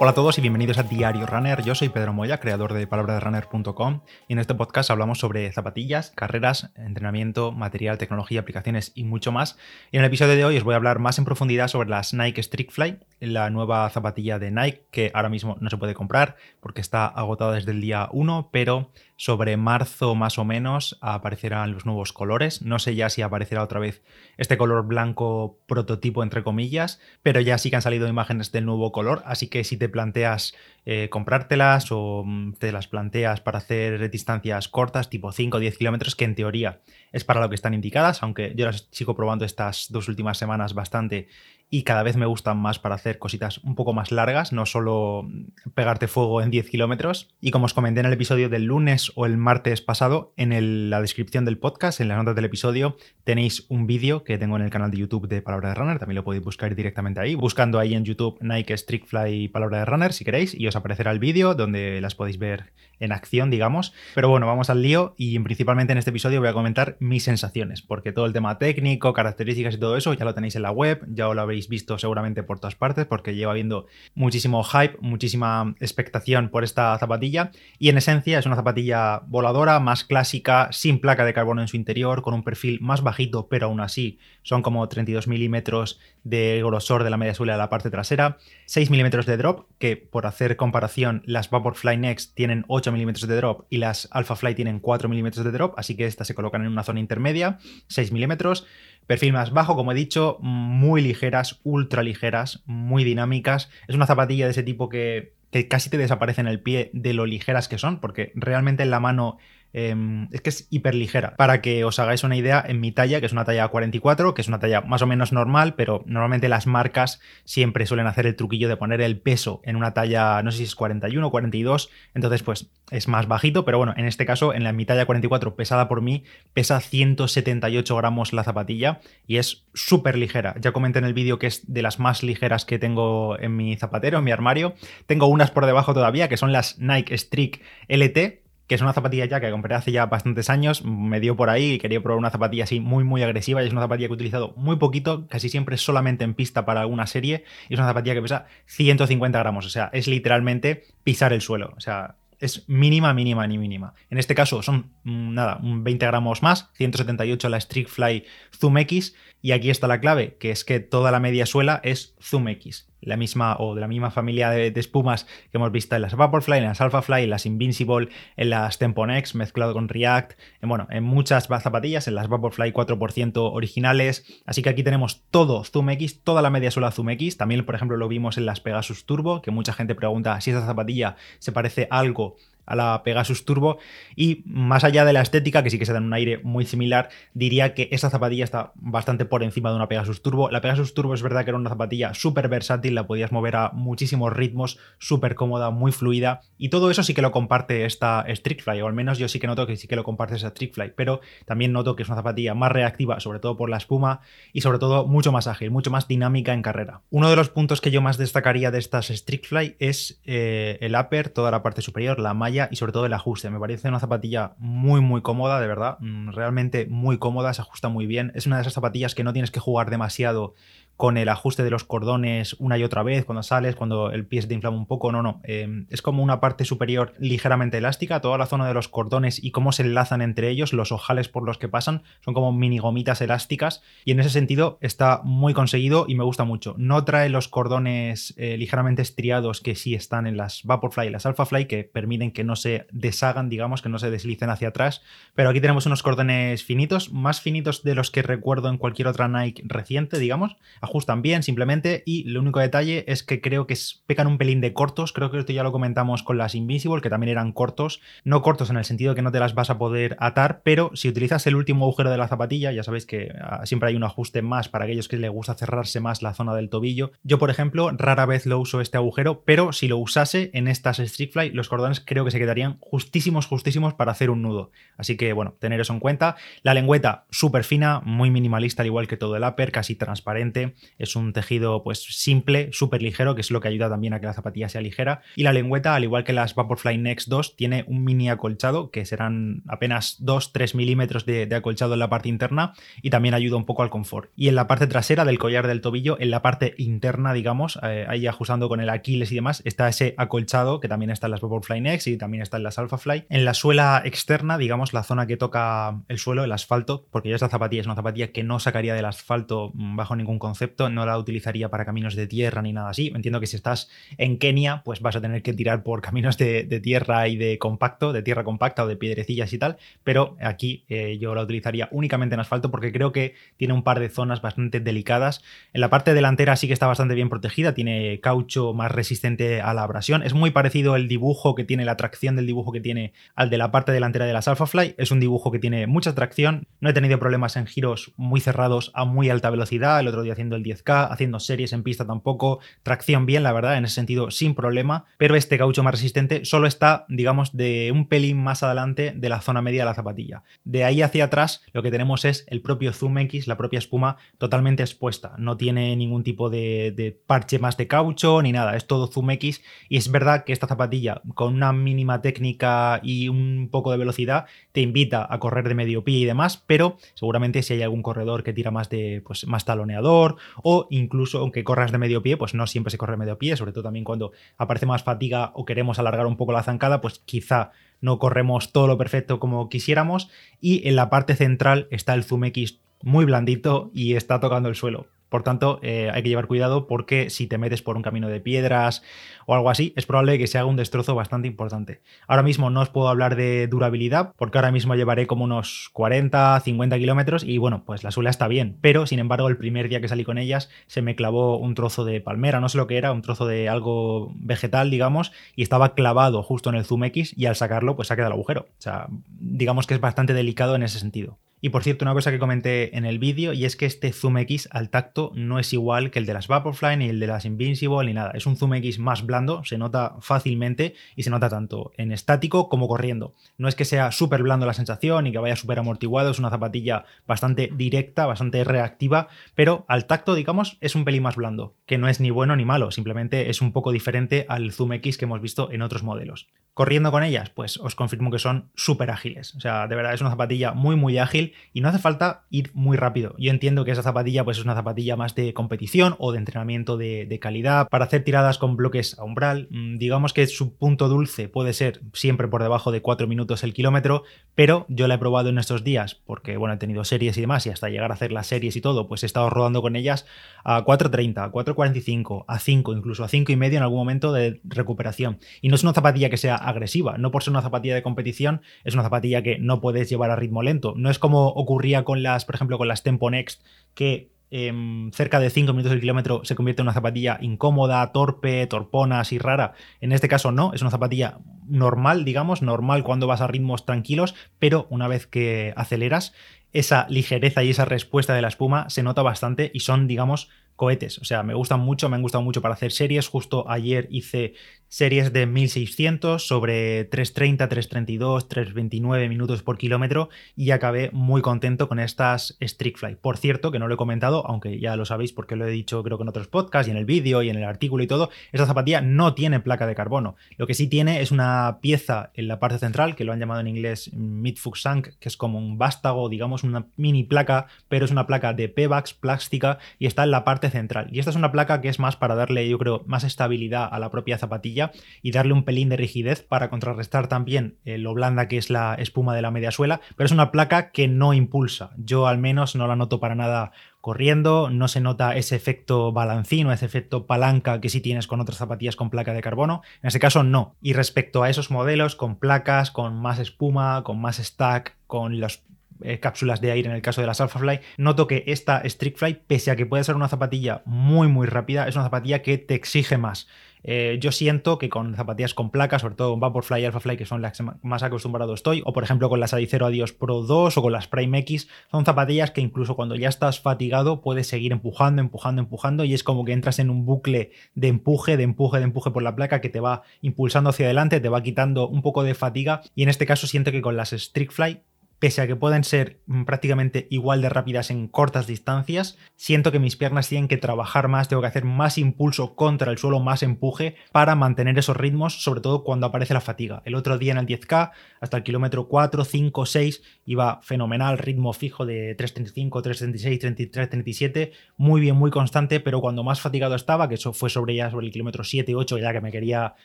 Hola a todos y bienvenidos a Diario Runner. Yo soy Pedro Moya, creador de palabraderunner.com y en este podcast hablamos sobre zapatillas, carreras, entrenamiento, material, tecnología, aplicaciones y mucho más. Y en el episodio de hoy os voy a hablar más en profundidad sobre las Nike Fly, la nueva zapatilla de Nike que ahora mismo no se puede comprar porque está agotada desde el día 1, pero sobre marzo más o menos aparecerán los nuevos colores. No sé ya si aparecerá otra vez este color blanco prototipo entre comillas, pero ya sí que han salido imágenes del nuevo color, así que si te planteas eh, comprártelas o mm, te las planteas para hacer distancias cortas, tipo 5 o 10 kilómetros, que en teoría es para lo que están indicadas, aunque yo las sigo probando estas dos últimas semanas bastante y cada vez me gustan más para hacer cositas un poco más largas, no solo pegarte fuego en 10 kilómetros. Y como os comenté en el episodio del lunes o el martes pasado, en la descripción del podcast, en las notas del episodio, tenéis un vídeo que tengo en el canal de YouTube de Palabra de Runner, también lo podéis buscar directamente ahí, buscando ahí en YouTube Nike Fly Palabra de Runner si queréis, y os aparecerá el vídeo donde las podéis ver en acción, digamos. Pero bueno, vamos al lío y principalmente en este episodio voy a comentar mis sensaciones, porque todo el tema técnico, características y todo eso ya lo tenéis en la web, ya lo habéis visto seguramente por todas partes, porque lleva habiendo muchísimo hype, muchísima expectación por esta zapatilla y en esencia es una zapatilla voladora, más clásica, sin placa de carbono en su interior, con un perfil más bajito, pero aún así son como 32 milímetros de grosor de la media suela de la parte trasera, 6 milímetros de drop, que por hacer comparación las Vaporfly Next tienen 8 milímetros de drop y las Alpha Fly tienen 4 milímetros de drop, así que estas se colocan en una zona intermedia, 6 milímetros. Perfil más bajo, como he dicho, muy ligeras, ultra ligeras, muy dinámicas. Es una zapatilla de ese tipo que, que casi te desaparece en el pie de lo ligeras que son, porque realmente en la mano Em, es que es hiper ligera. Para que os hagáis una idea, en mi talla, que es una talla 44, que es una talla más o menos normal, pero normalmente las marcas siempre suelen hacer el truquillo de poner el peso en una talla, no sé si es 41 o 42, entonces pues es más bajito, pero bueno, en este caso, en la mi talla 44 pesada por mí, pesa 178 gramos la zapatilla y es súper ligera. Ya comenté en el vídeo que es de las más ligeras que tengo en mi zapatero, en mi armario. Tengo unas por debajo todavía, que son las Nike Streak LT, que es una zapatilla ya que compré hace ya bastantes años, me dio por ahí y quería probar una zapatilla así muy muy agresiva y es una zapatilla que he utilizado muy poquito, casi siempre solamente en pista para alguna serie y es una zapatilla que pesa 150 gramos, o sea, es literalmente pisar el suelo, o sea, es mínima, mínima, ni mínima. En este caso son, mm, nada, 20 gramos más, 178 la Streak Fly Zoom X, y aquí está la clave, que es que toda la media suela es Zoom X la misma o de la misma familia de, espumas que hemos visto en las Vaporfly, en las Alphafly, en las Invincible, en las Temponex mezclado con React, en, bueno, en muchas zapatillas, en las Vaporfly 4% originales. Así que aquí tenemos todo Zoom X, toda la media suela Zoom X. También, por ejemplo, lo vimos en las Pegasus Turbo, que mucha gente pregunta si esa zapatilla se parece algo a la Pegasus Turbo y más allá de la estética, que sí que se da un aire muy similar, diría que esta zapatilla está bastante por encima de una Pegasus Turbo. La Pegasus Turbo es verdad que era una zapatilla súper versátil, la podías mover a muchísimos ritmos, súper cómoda, muy fluida y todo eso sí que lo comparte esta Fly, o al menos yo sí que noto que sí que lo comparte esta Fly, pero también noto que es una zapatilla más reactiva, sobre todo por la espuma y sobre todo mucho más ágil, mucho más dinámica en carrera. Uno de los puntos que yo más destacaría de estas Fly es eh, el upper, toda la parte superior, la malla y sobre todo el ajuste. Me parece una zapatilla muy muy cómoda, de verdad, mm, realmente muy cómoda, se ajusta muy bien. Es una de esas zapatillas que no tienes que jugar demasiado con el ajuste de los cordones una y otra vez cuando sales, cuando el pie se te inflama un poco, no, no. Em, es como una parte superior ligeramente elástica, toda la zona de los cordones y cómo se enlazan entre ellos, los ojales por los que pasan, son como mini gomitas elásticas y en ese sentido está muy conseguido y me gusta mucho. No trae los cordones eh, ligeramente estriados que sí están en las Vaporfly y las Alphafly que permiten que no se deshagan, digamos, que no se deslicen hacia atrás, pero aquí tenemos unos cordones finitos, más finitos de los que recuerdo en cualquier otra Nike reciente, digamos ajustan bien simplemente y el único detalle es que creo que pecan un pelín de cortos, creo que esto ya lo comentamos con las Invisible, que también eran cortos, no cortos en el sentido que no te las vas a poder atar, pero si utilizas el último agujero de la zapatilla, ya sabéis que ah, siempre hay un ajuste más para aquellos que les gusta cerrarse más la zona del tobillo. Yo, por ejemplo, rara vez lo uso este agujero, pero si lo usase en estas Fly, los cordones creo que se quedarían justísimos, justísimos para hacer un nudo. Así que, bueno, tener eso en cuenta. La lengüeta súper fina, muy minimalista, al igual que todo el upper, casi transparente es un tejido pues simple, súper ligero, que es lo que ayuda también a que la zapatilla sea ligera. Y la lengüeta, al igual que las Vaporfly Next 2, tiene un mini acolchado, que serán apenas 2-3 milímetros de, acolchado en la parte interna y también ayuda un poco al confort. Y en la parte trasera del collar del tobillo, en la parte interna, digamos, eh, ahí ajustando con el Aquiles y demás, está ese acolchado que también está en las Vaporfly Next y también está en las Alphafly. En la suela externa, digamos, la zona que toca el suelo, el asfalto, porque ya esta zapatilla es una zapatilla que no sacaría del asfalto mm, bajo ningún concepto, no la utilizaría para caminos de tierra ni nada así. Entiendo que si estás en Kenia, pues vas a tener que tirar por caminos de, tierra y de compacto, de tierra compacta o de piedrecillas y tal, pero aquí eh, yo la utilizaría únicamente en asfalto porque creo que tiene un par de zonas bastante delicadas. En la parte delantera sí que está bastante bien protegida, tiene caucho más resistente a la abrasión. Es muy parecido el dibujo que tiene, la tracción del dibujo que tiene al de la parte delantera de las Alphafly. Es un dibujo que tiene mucha tracción. No he tenido problemas en giros muy cerrados a muy alta velocidad. El otro día haciendo el 10K, haciendo series en pista tampoco. Tracción bien, la verdad, en ese sentido sin problema. Pero este caucho más resistente solo está, digamos, de un pelín más adelante de la zona media de la zapatilla. De ahí hacia atrás lo que tenemos es el propio Zoom X, la propia espuma totalmente expuesta. No tiene ningún tipo de, parche más de caucho ni nada. Es todo Zoom X. Y es verdad que esta zapatilla, con una mínima técnica y un poco de velocidad, te invita a correr de medio pie y demás. Pero seguramente si hay algún corredor que tira más de pues, más taloneador o incluso aunque corras de medio pie, pues no siempre se corre medio pie, sobre todo también cuando aparece más fatiga o queremos alargar un poco la zancada, pues quizá no corremos todo lo perfecto como quisiéramos. Y en la parte central está el Zoom X muy blandito y está tocando el suelo. Por tanto, eh, hay que llevar cuidado porque si te metes por un camino de piedras o algo así, es probable que se haga un destrozo bastante importante. Ahora mismo no os puedo hablar de durabilidad porque ahora mismo llevaré como unos 40, 50 kilómetros y bueno, pues la suela está bien. Pero sin embargo, el primer día que salí con ellas se me clavó un trozo de palmera, no sé lo que era, un trozo de algo vegetal, digamos, y estaba clavado justo en el Zoom X y al sacarlo, pues ha quedado el agujero. O sea, digamos que es bastante delicado en ese sentido. Y por cierto, una cosa que comenté en el vídeo, y es que este Zoom X al tacto no es igual que el de las Vaporfly, ni el de las Invincible, ni nada. Es un Zoom X más blando, se nota fácilmente y se nota tanto en estático como corriendo. No es que sea súper blando la sensación y que vaya súper amortiguado, es una zapatilla bastante directa, bastante reactiva, pero al tacto, digamos, es un pelín más blando, que no es ni bueno ni malo, simplemente es un poco diferente al Zoom X que hemos visto en otros modelos. Corriendo con ellas, pues os confirmo que son súper ágiles. O sea, de verdad es una zapatilla muy, muy ágil y no hace falta ir muy rápido. Yo entiendo que esa zapatilla pues es una zapatilla más de competición o de entrenamiento de, calidad para hacer tiradas con bloques a umbral. Mm, digamos que su punto dulce puede ser siempre por debajo de 4 minutos el kilómetro, pero yo la he probado en estos días porque, bueno, he tenido series y demás y hasta llegar a hacer las series y todo, pues he estado rodando con ellas a 4.30, a 4.45, a 5, incluso a 5 y medio en algún momento de recuperación. Y no es una zapatilla que sea agresiva. No por ser una zapatilla de competición, es una zapatilla que no puedes llevar a ritmo lento. No es como ocurría con las, por ejemplo, con las Tempo Next, que em, cerca de 5 minutos del kilómetro se convierte en una zapatilla incómoda, torpe, torpona, así rara. En este caso no, es una zapatilla normal, digamos, normal cuando vas a ritmos tranquilos, pero una vez que aceleras, esa ligereza y esa respuesta de la espuma se nota bastante y son, digamos, cohetes. O sea, me gustan mucho, me han gustado mucho para hacer series. Justo ayer hice series de 1600 sobre 330, 332, 329 minutos por kilómetro y acabé muy contento con estas Streakfly. Por cierto, que no lo he comentado, aunque ya lo sabéis porque lo he dicho creo que en otros podcasts y en el vídeo y en el artículo y todo, esta zapatilla no tiene placa de carbono. Lo que sí tiene es una pieza en la parte central, que lo han llamado en inglés Midfuxank, que es como un vástago, digamos una mini placa, pero es una placa de Pebax plástica y está en la parte central. Y esta es una placa que es más para darle, yo creo, más estabilidad a la propia zapatilla y darle un pelín de rigidez para contrarrestar también eh, lo blanda que es la espuma de la media suela, pero es una placa que no impulsa. Yo al menos no la noto para nada corriendo, no se nota ese efecto balancino, ese efecto palanca que sí tienes con otras zapatillas con placa de carbono. En este caso no. Y respecto a esos modelos con placas, con más espuma, con más stack, con los eh, cápsulas de aire en el caso de las Alphafly, noto que esta Streakfly, pese a que puede ser una zapatilla muy muy rápida, es una zapatilla que te exige más. Eh, yo siento que con zapatillas con placas, sobre todo con Vaporfly y Alphafly, que son las que más acostumbrado estoy, o por ejemplo con las Adicero Adios Pro 2 o con las Prime X, son zapatillas que incluso cuando ya estás fatigado puedes seguir empujando, empujando, empujando y es como que entras en un bucle de empuje, de empuje, de empuje por la placa que te va impulsando hacia adelante, te va quitando un poco de fatiga y en este caso siento que con las Streakfly pese a que pueden ser mm, prácticamente igual de rápidas en cortas distancias, siento que mis piernas tienen que trabajar más, tengo que hacer más impulso contra el suelo, más empuje para mantener esos ritmos, sobre todo cuando aparece la fatiga. El otro día en el 10K, hasta el kilómetro 4, 5, 6, iba fenomenal, ritmo fijo de 3.35, 3.36, 33, 37, muy bien, muy constante, pero cuando más fatigado estaba, que eso fue sobre ya sobre el kilómetro 7, 8, ya que me quería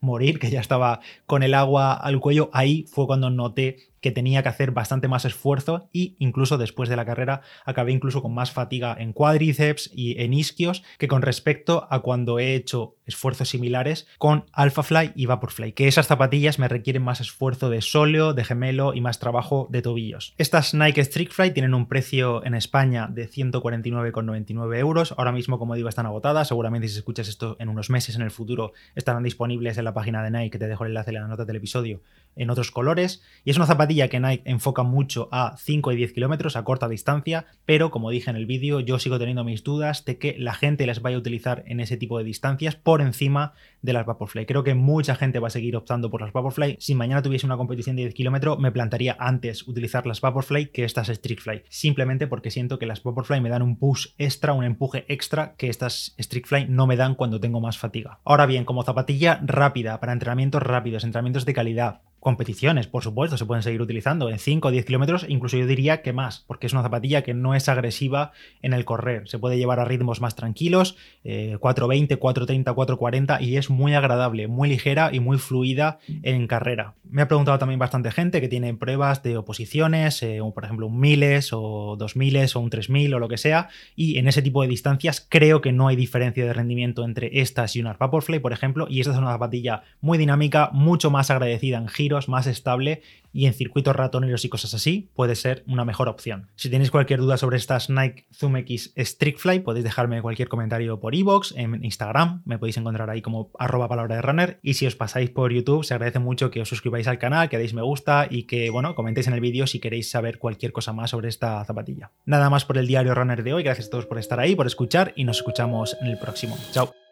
morir, que ya estaba con el agua al cuello, ahí fue cuando noté que tenía que hacer bastante más esfuerzo y incluso después de la carrera acabé incluso con más fatiga en cuádriceps y en isquios que con respecto a cuando he hecho esfuerzos similares con Alphafly y Vaporfly, que esas zapatillas me requieren más esfuerzo de sóleo, de gemelo y más trabajo de tobillos. Estas Nike Fly tienen un precio en España de 149,99 euros. Ahora mismo, como digo, están agotadas. Seguramente si escuchas esto en unos meses en el futuro estarán disponibles en la página de Nike, que te dejo el enlace en la nota del episodio, en otros colores. Y es una zapatilla que Nike enfoca mucho a 5 y 10 kilómetros a corta distancia, pero como dije en el vídeo, yo sigo teniendo mis dudas de que la gente las vaya a utilizar en ese tipo de distancias por encima de las Vaporfly. Creo que mucha gente va a seguir optando por las Vaporfly. Si mañana tuviese una competición de 10 kilómetros, me plantaría antes utilizar las Vaporfly que estas Fly. Simplemente porque siento que las Vaporfly me dan un push extra, un empuje extra que estas Fly no me dan cuando tengo más fatiga. Ahora bien, como zapatilla rápida, para entrenamientos rápidos, entrenamientos de calidad, competiciones, por supuesto, se pueden seguir utilizando en 5 o 10 kilómetros, incluso yo diría que más, porque es una zapatilla que no es agresiva en el correr. Se puede llevar a ritmos más tranquilos, 420, 430, 440 y es muy agradable, muy ligera y muy fluida en carrera. Me ha preguntado también bastante gente que tiene pruebas de oposiciones, eh, por ejemplo un miles o dos miles o un 3000 o lo que sea, y en ese tipo de distancias creo que no hay diferencia de rendimiento entre estas y una Vaporfly, por ejemplo, y esta es una zapatilla muy dinámica, mucho más agradecida en giro más estable y en circuitos ratoneros y cosas así puede ser una mejor opción. Si tenéis cualquier duda sobre estas Nike Zoom X Fly podéis dejarme cualquier comentario por iVoox, en Instagram, me podéis encontrar ahí como arroba palabra de runner y si os pasáis por YouTube se agradece mucho que os suscribáis al canal, que deis me gusta y que bueno, comentéis en el vídeo si queréis saber cualquier cosa más sobre esta zapatilla. Nada más por el diario runner de hoy, gracias a todos por estar ahí, por escuchar y nos escuchamos en el próximo. Chao.